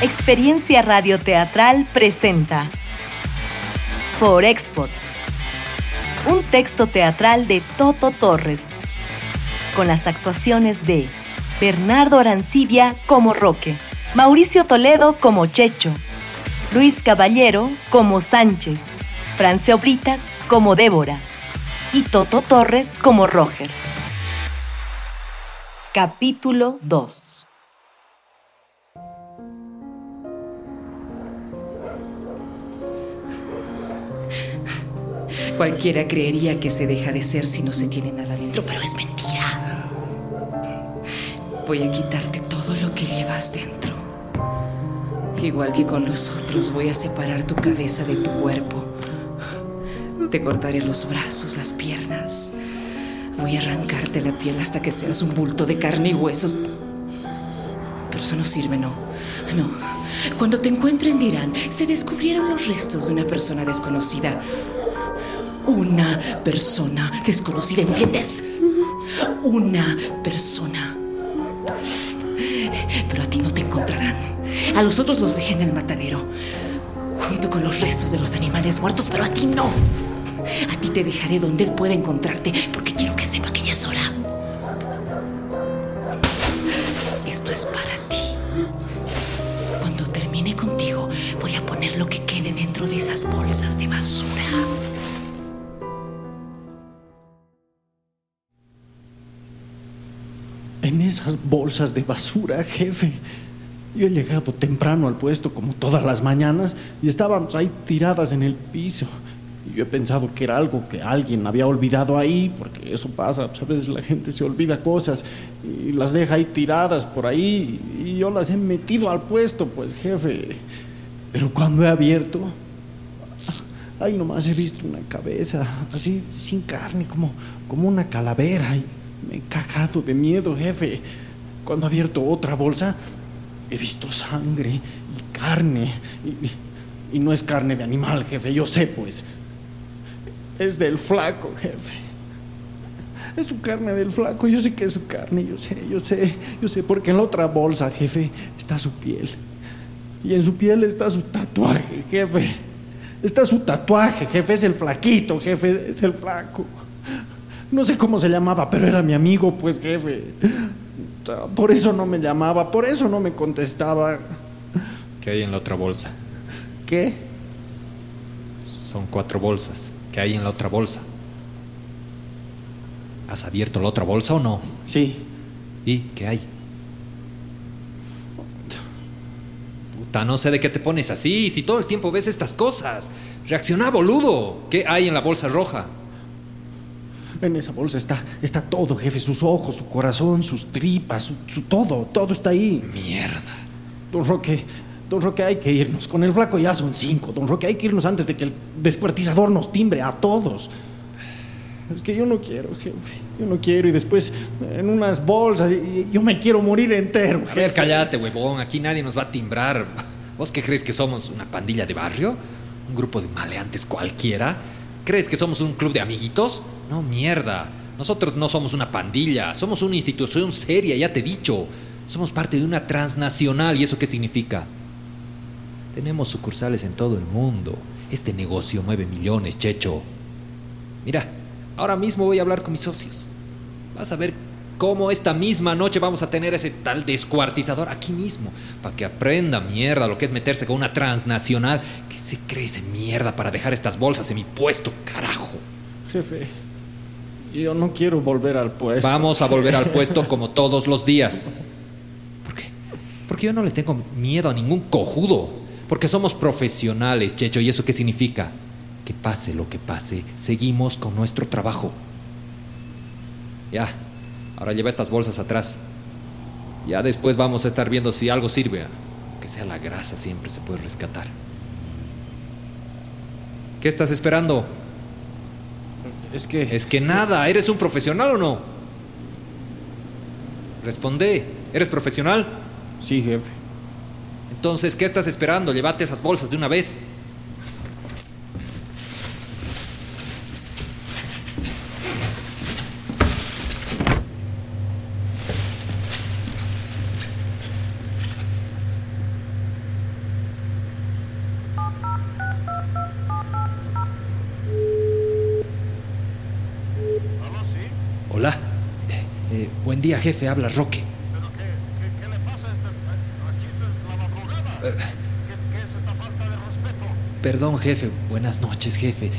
Experiencia Radioteatral presenta Por Export, un texto teatral de Toto Torres, con las actuaciones de Bernardo Arancibia como Roque, Mauricio Toledo como Checho, Luis Caballero como Sánchez, Francia Obrita como Débora y Toto Torres como Roger. Capítulo 2 Cualquiera creería que se deja de ser si no se tiene nada dentro, pero es mentira. Voy a quitarte todo lo que llevas dentro. Igual que con los otros, voy a separar tu cabeza de tu cuerpo. Te cortaré los brazos, las piernas. Voy a arrancarte la piel hasta que seas un bulto de carne y huesos. Pero eso no sirve, no. No. Cuando te encuentren dirán, se descubrieron los restos de una persona desconocida. Una persona desconocida, ¿entiendes? Una persona. Pero a ti no te encontrarán. A los otros los dejé en el matadero, junto con los restos de los animales muertos, pero a ti no. A ti te dejaré donde él pueda encontrarte, porque quiero que sepa que ya es hora. Esto es para ti. Cuando termine contigo, voy a poner lo que quede dentro de esas bolsas de basura. En esas bolsas de basura, jefe. Yo he llegado temprano al puesto como todas las mañanas y estaban ahí tiradas en el piso. Yo he pensado que era algo que alguien había olvidado ahí, porque eso pasa, pues, a veces la gente se olvida cosas y las deja ahí tiradas por ahí y yo las he metido al puesto, pues jefe. Pero cuando he abierto, ay, nomás he visto una cabeza, así sin carne, como, como una calavera. Y me he cagado de miedo, jefe. Cuando he abierto otra bolsa, he visto sangre y carne. Y, y no es carne de animal, jefe, yo sé, pues. Es del flaco, jefe. Es su carne del flaco, yo sé que es su carne, yo sé, yo sé, yo sé, porque en la otra bolsa, jefe, está su piel. Y en su piel está su tatuaje, jefe. Está su tatuaje, jefe, es el flaquito, jefe, es el flaco. No sé cómo se llamaba, pero era mi amigo, pues, jefe. Por eso no me llamaba, por eso no me contestaba. ¿Qué hay en la otra bolsa? ¿Qué? Son cuatro bolsas. ¿Qué hay en la otra bolsa? ¿Has abierto la otra bolsa o no? Sí. ¿Y qué hay? Puta, no sé de qué te pones así, si todo el tiempo ves estas cosas. Reacciona, boludo. ¿Qué hay en la bolsa roja? En esa bolsa está, está todo, jefe. Sus ojos, su corazón, sus tripas, su, su todo. Todo está ahí. Mierda. Don Roque, don Roque, hay que irnos. Con el flaco ya son cinco. Don Roque, hay que irnos antes de que el descuartizador nos timbre a todos. Es que yo no quiero, jefe. Yo no quiero. Y después, en unas bolsas, yo me quiero morir entero, A ver, jefe. cállate, huevón. Aquí nadie nos va a timbrar. ¿Vos qué crees que somos? ¿Una pandilla de barrio? ¿Un grupo de maleantes cualquiera? ¿Crees que somos un club de amiguitos? No, mierda. Nosotros no somos una pandilla. Somos una institución seria, ya te he dicho. Somos parte de una transnacional. ¿Y eso qué significa? Tenemos sucursales en todo el mundo. Este negocio mueve millones, Checho. Mira, ahora mismo voy a hablar con mis socios. Vas a ver cómo esta misma noche vamos a tener ese tal descuartizador aquí mismo. Para que aprenda mierda lo que es meterse con una transnacional. ¿Qué se cree ese mierda para dejar estas bolsas en mi puesto, carajo? Jefe, yo no quiero volver al puesto. Vamos a volver al puesto como todos los días. ¿Por qué? Porque yo no le tengo miedo a ningún cojudo. Porque somos profesionales, Checho. ¿Y eso qué significa? Que pase lo que pase, seguimos con nuestro trabajo. Ya, ahora lleva estas bolsas atrás. Ya después vamos a estar viendo si algo sirve. Que sea la grasa, siempre se puede rescatar. ¿Qué estás esperando? Es que. Es que nada, ¿eres un profesional o no? Responde, ¿eres profesional? Sí, jefe. Entonces, ¿qué estás esperando? Llévate esas bolsas de una vez. Hola. Eh, eh, buen día, jefe. Habla Roque. Perdón, jefe. Buenas noches, jefe.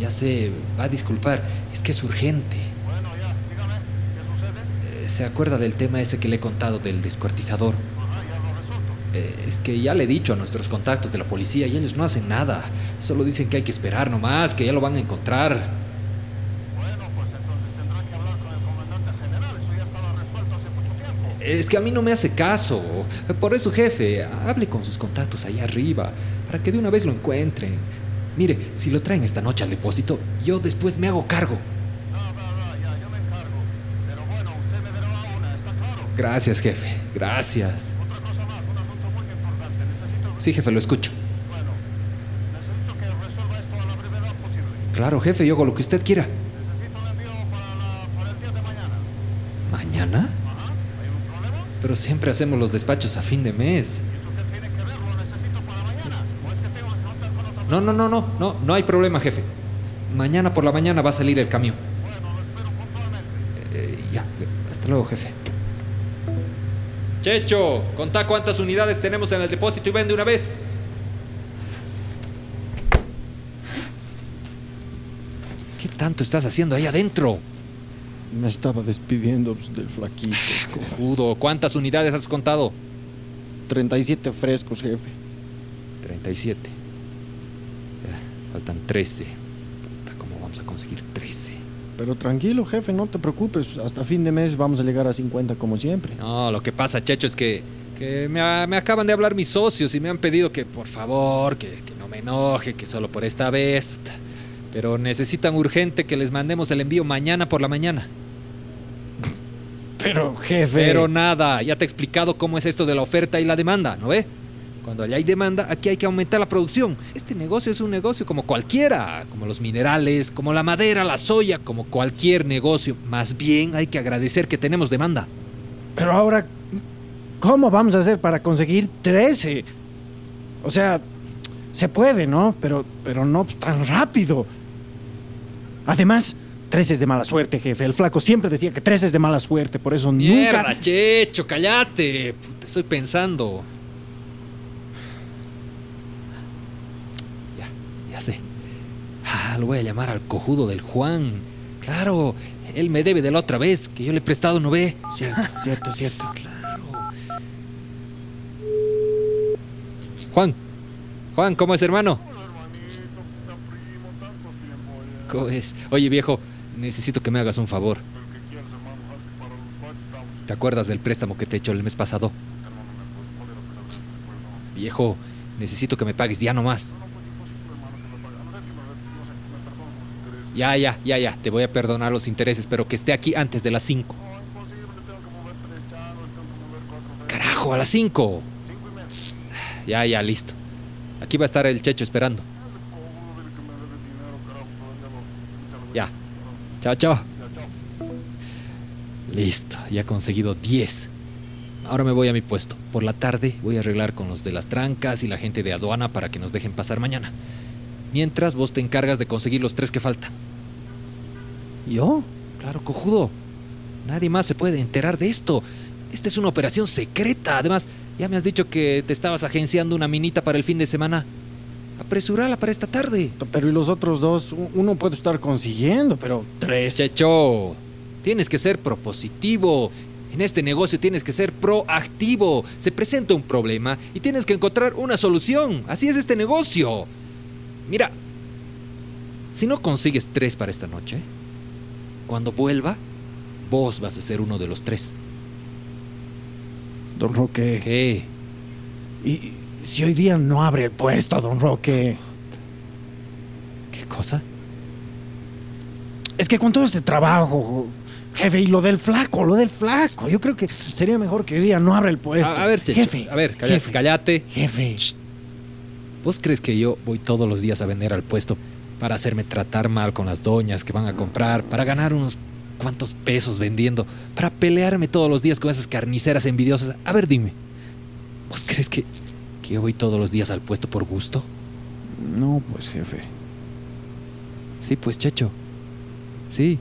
Ya sé, va a disculpar. Es que es urgente. Bueno, ya, dígame, ¿qué sucede? Eh, ¿Se acuerda del tema ese que le he contado del descuartizador? Eh, es que ya le he dicho a nuestros contactos de la policía y ellos no hacen nada. Solo dicen que hay que esperar nomás, que ya lo van a encontrar. Bueno, pues entonces tendrán que hablar con el comandante general. Eso ya estaba resuelto hace mucho tiempo. Es que a mí no me hace caso. Por eso, jefe, hable con sus contactos ahí arriba, para que de una vez lo encuentren. Mire, si lo traen esta noche al depósito, yo después me hago cargo. Gracias, jefe. Gracias. Otra cosa más, un asunto muy importante. Necesito, Sí, jefe, lo escucho. bueno, necesito que resuelva esto a la brevedad posible. Claro, jefe, yo hago lo que usted quiera. Necesito el envío para, la, para el día de mañana. ¿Mañana? Ajá, ¿hay un problema? Siempre hacemos los despachos a fin de mes. Eso usted tiene que verlo, necesito para mañana. ¿O es que tengo que contar con otra No, no, no, no, no, no hay problema, jefe. Mañana por la mañana va a salir el camión. Eh, ya, hasta luego, jefe. Checho, contá cuántas unidades tenemos en el depósito y ven de una vez. ¿Qué tanto estás haciendo ahí adentro? Me estaba despidiendo pues, del flaquito. Judo, ¿cuántas unidades has contado? 37 frescos, jefe. 37. Ya, faltan 13. Puta, ¿cómo vamos a conseguir 13? Pero tranquilo, jefe, no te preocupes. Hasta fin de mes vamos a llegar a 50 como siempre. No, lo que pasa, Checho, es que, que me, me acaban de hablar mis socios y me han pedido que por favor, que, que no me enoje, que solo por esta vez. Pero necesitan urgente que les mandemos el envío mañana por la mañana. Pero, jefe. Pero nada, ya te he explicado cómo es esto de la oferta y la demanda, ¿no ve? Cuando allá hay demanda, aquí hay que aumentar la producción. Este negocio es un negocio como cualquiera, como los minerales, como la madera, la soya, como cualquier negocio. Más bien hay que agradecer que tenemos demanda. Pero ahora, ¿cómo vamos a hacer para conseguir 13? O sea, se puede, ¿no? Pero, pero no tan rápido. Además, 13 es de mala suerte, jefe. El flaco siempre decía que 13 es de mala suerte, por eso Mierda, nunca... Checho, cállate. Puta, estoy pensando. Ya, ya sé. Ah, lo voy a llamar al cojudo del Juan. Claro, él me debe de la otra vez, que yo le he prestado, ¿no ve? Cierto, cierto, cierto. Juan, Juan, ¿cómo es, hermano? Hola, hermanito, puta primo, tanto tiempo ya. ¿Cómo es? Oye, viejo, necesito que me hagas un favor. ¿Pero qué quieres, hermano? ¿Sabes que para los cuates estamos... ¿Te acuerdas del préstamo que te he hecho el mes pasado? Viejo, necesito que me pagues ya nomás. Ya, ya, ya, ya, te voy a perdonar los intereses, pero que esté aquí antes de las 5. No, imposible, tengo que mover tres chanos, tengo que mover cuatro frescos. Carajo, a las 5. Cinco y media. Ya, ya, listo. Aquí va a estar el checho esperando. Ese cojudo dile que me debe dinero, carajo, todavía lo... ya lo Ya. digo. Chao, chao. Listo, ya he conseguido 10. Ahora me voy a mi puesto. Por la tarde voy a arreglar con los de las trancas y la gente de aduana para que nos dejen pasar mañana. Mientras vos te encargas de conseguir los tres que faltan. ¿Yo? Claro, cojudo. Nadie más se puede enterar de esto. Esta es una operación secreta. Además, ya me has dicho que te estabas agenciando una minita para el fin de semana. Apresurala para esta tarde. Pero ¿y los otros dos? Uno puede estar consiguiendo, pero tres. Checho, tienes que ser propositivo. En este negocio tienes que ser proactivo. Se presenta un problema y tienes que encontrar una solución. Así es este negocio. Mira, si no consigues tres para esta noche, cuando vuelva, vos vas a ser uno de los tres. Don Roque. ¿Qué? ¿Y si hoy día no abre el puesto, don Roque? ¿Qué cosa? Es que con todo este trabajo, jefe, y lo del flaco, lo del flaco, yo creo que sería mejor que hoy día no abra el puesto. A, a ver, Checho, jefe, a ver, cállate. jefe, cállate. jefe. ¿Vos crees que yo voy todos los días a vender al puesto para hacerme tratar mal con las doñas que van a comprar, para ganar unos cuantos pesos vendiendo, para pelearme todos los días con esas carniceras envidiosas? A ver, dime, ¿vos crees que, que voy todos los días al puesto por gusto? No, pues, jefe. Sí, pues, Checho. Sí,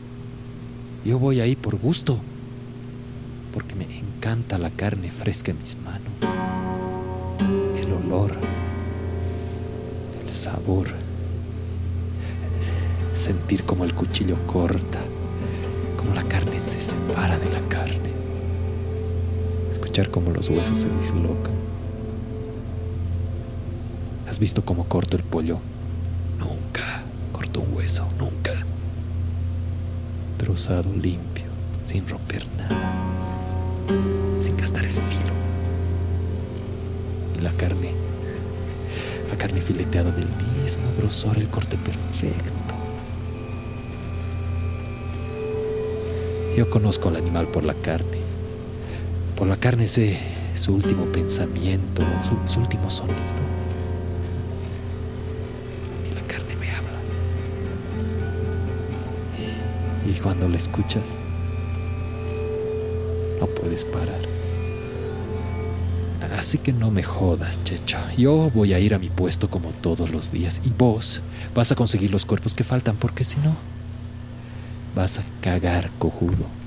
yo voy ahí por gusto. porque me encanta la carne fresca en mis manos, el olor, el sabor, sentir como el cuchillo corta, como la carne se separa de la carne, escuchar como los huesos se dislocan. ¿Has visto cómo corto el pollo? Nunca corto un hueso, nunca. Trozado limpio, sin romper nada, sin gastar el filo. Y la carne, la carne fileteada del mismo grosor, el corte perfecto. Yo conozco al animal por la carne. Por la carne sé su último pensamiento, su, su último sonido. Cuando la escuchas, no puedes parar. Así que no me jodas, Checho. Yo voy a ir a mi puesto como todos los días. Y vos vas a conseguir los cuerpos que faltan, porque si no, vas a cagar cojudo.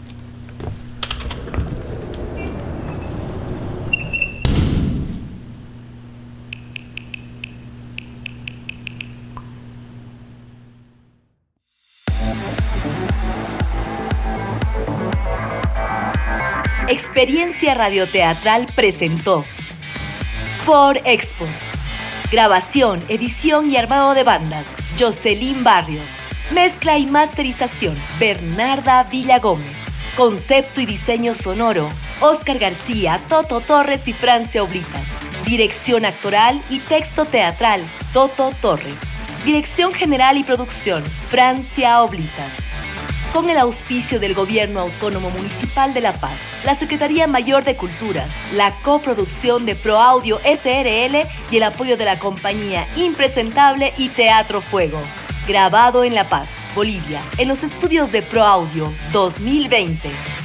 Experiencia Radioteatral presentó For Expo. Grabación, edición y armado de bandas, Jocelyn Barrios. Mezcla y masterización, Bernarda Villa Gómez. Concepto y diseño sonoro, Oscar García, Toto Torres y Francia Oblitas. Dirección actoral y texto teatral, Toto Torres. Dirección general y producción, Francia Oblitas con el auspicio del Gobierno Autónomo Municipal de La Paz, la Secretaría Mayor de Cultura, la coproducción de ProAudio SRL y el apoyo de la compañía Impresentable y Teatro Fuego. Grabado en La Paz, Bolivia, en los estudios de ProAudio 2020.